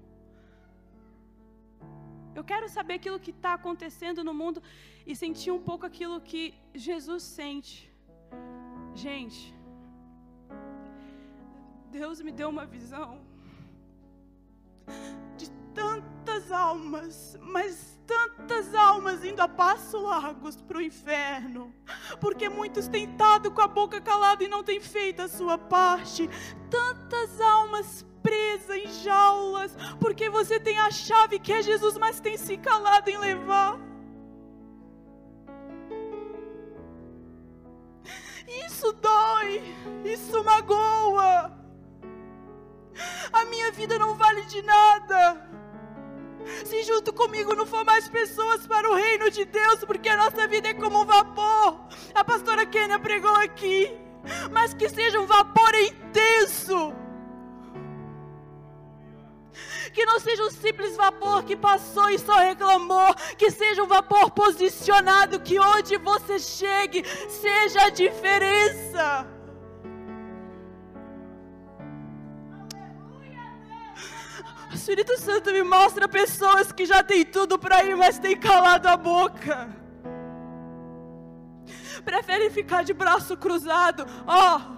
Eu quero saber aquilo que está acontecendo no mundo e sentir um pouco aquilo que Jesus sente. Gente, Deus me deu uma visão de tantas almas, mas tantas almas indo a passos largos para o inferno, porque muitos têm estado com a boca calada e não têm feito a sua parte, tantas almas presas em jaulas, porque você tem a chave que é Jesus, mas tem se calado em levar. Isso dói, isso magoa. A minha vida não vale de nada se junto comigo não for mais pessoas para o reino de Deus, porque a nossa vida é como um vapor. A pastora Kênia pregou aqui, mas que seja um vapor intenso. Que não seja um simples vapor que passou e só reclamou, que seja um vapor posicionado, que onde você chegue seja a diferença. O Espírito Santo me mostra pessoas que já têm tudo para ir, mas têm calado a boca. Preferem ficar de braço cruzado. Ó, oh,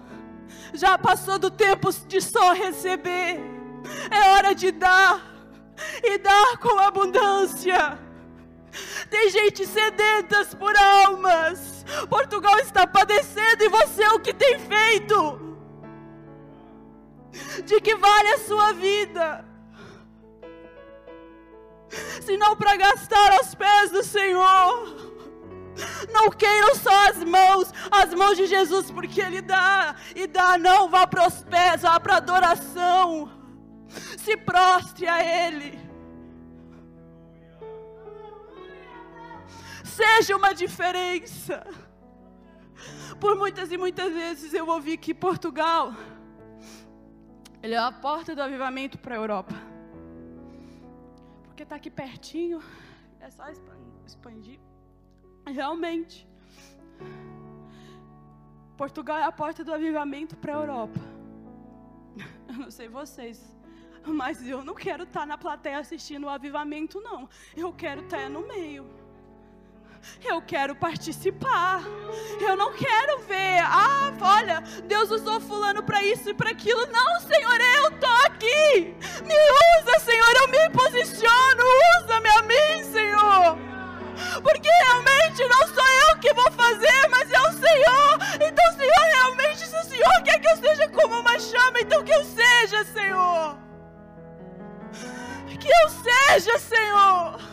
já passou do tempo de só receber. É hora de dar e dar com abundância. Tem gente sedentas por almas. Portugal está padecendo e você é o que tem feito? De que vale a sua vida? senão para gastar aos pés do Senhor. Não queiram só as mãos, as mãos de Jesus, porque Ele dá e dá. Não vá para os pés, vá para adoração. Se prostre a Ele. Seja uma diferença. Por muitas e muitas vezes eu ouvi que Portugal ele é a porta do avivamento para a Europa porque está aqui pertinho, é só expandir. Realmente, Portugal é a porta do avivamento para a Europa. Eu não sei vocês, mas eu não quero estar tá na plateia assistindo o avivamento, não. Eu quero estar tá no meio. eu quero participar. Eu não quero ver, ah, olha, Deus usou fulano para isso e para aquilo. Não, Senhor, eu tô aqui. Me usa, Senhor, eu me posiciono. Usa-me a mim, Senhor. Porque realmente não sou eu que vou fazer, mas é o Senhor. Então, Senhor, realmente, se o Senhor quer que eu seja como uma chama, então que eu seja, Senhor. Que eu seja, Senhor.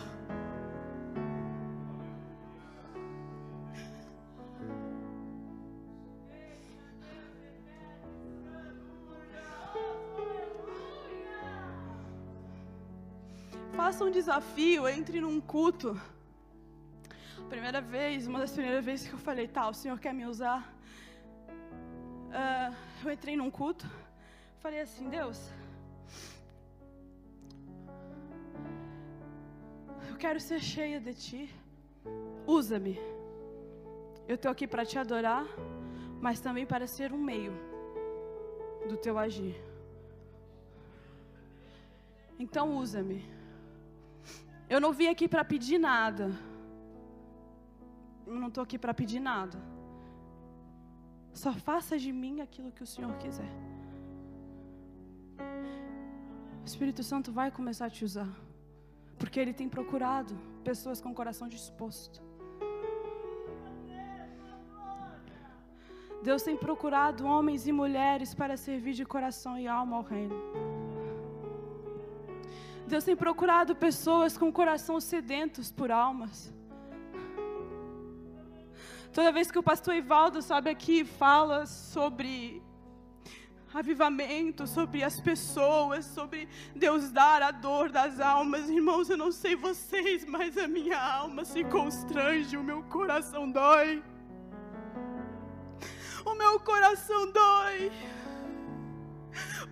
faça um desafio, entre num culto. Primeira vez, uma das primeiras vezes que eu falei, tá, o Senhor quer me usar. Uh, eu entrei num culto, falei assim, Deus, quero ser cheia de Ti, usa-me. Eu estou aqui para Te adorar, mas também para ser um meio do Teu agir. Então usa-me. Eu não vim aqui para pedir nada. Eu não estou aqui para pedir nada. Só faça de mim aquilo que o Senhor quiser. O Espírito Santo vai começar a te usar. Porque Ele tem procurado pessoas com coração disposto. Deus tem procurado homens e mulheres para servir de coração e alma ao Reino. Deus tem procurado pessoas com coração sedentos por almas. Toda vez que o pastor Ivaldo sabe aqui fala sobre avivamento, sobre as pessoas, sobre Deus dar a dor das almas, irmãos, eu não sei vocês, mas a minha alma se constrange, o meu coração dói. O meu coração dói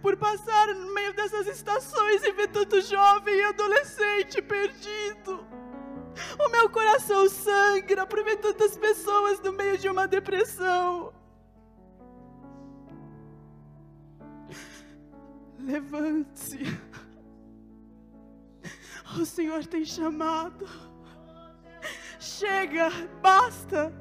por passar no meio dessas estações e ver tanto jovem e adolescente perdido. O meu coração sangra por ver tantas pessoas no meio de uma depressão. Levante-se. O Senhor tem chamado. Chega, basta.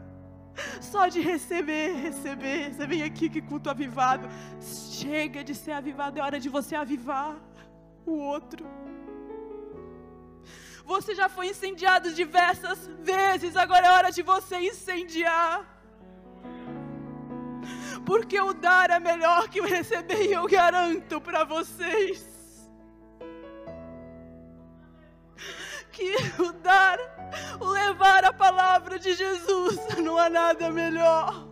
Só de receber, receber. Você vem aqui que culto avivado. Chega de ser avivado, é hora de você avivar o outro. Você já foi incendiado diversas vezes, agora é hora de você incendiar. Porque o dar é melhor que o receber, e eu garanto para vocês. que o dar, o levar a palavra de Jesus, não há nada melhor.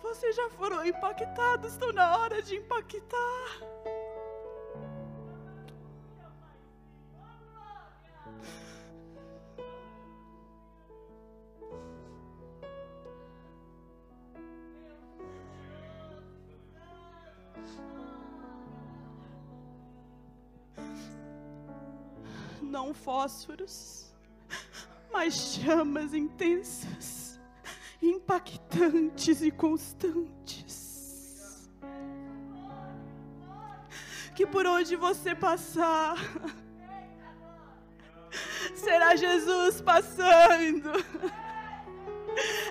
Vocês já foram impactados, estão na hora de impactar. Não fósforos, mas chamas intensas, impactantes e constantes. Que por onde você passar, será Jesus passando.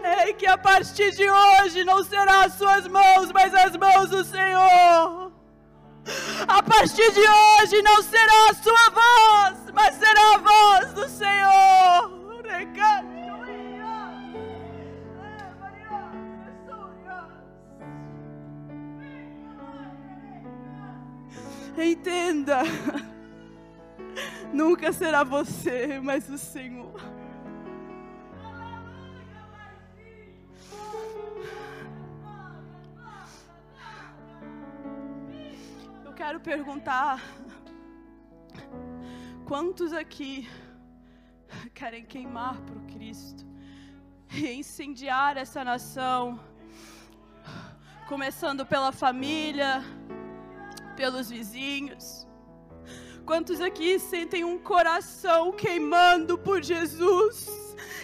É que a partir de hoje não será as suas mãos, mas as mãos do Senhor. A partir de hoje não será a sua voz, mas será a voz do Senhor. Entenda, nunca será você, mas o Senhor. Eu quero perguntar Quantos aqui querem queimar por Cristo e incendiar essa nação, começando pela família, pelos vizinhos? Quantos aqui sentem um coração queimando por Jesus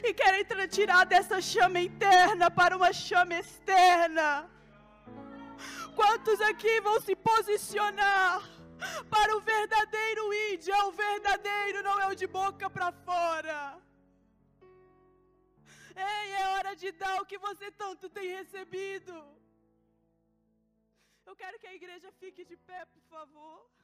e querem tirar dessa chama interna para uma chama externa? Quantos aqui vão se posicionar para o verdadeiro id? É o verdadeiro, não é o de boca para fora. Ei, é hora de dar o que você tanto tem recebido. Eu quero que a igreja fique de pé, por favor.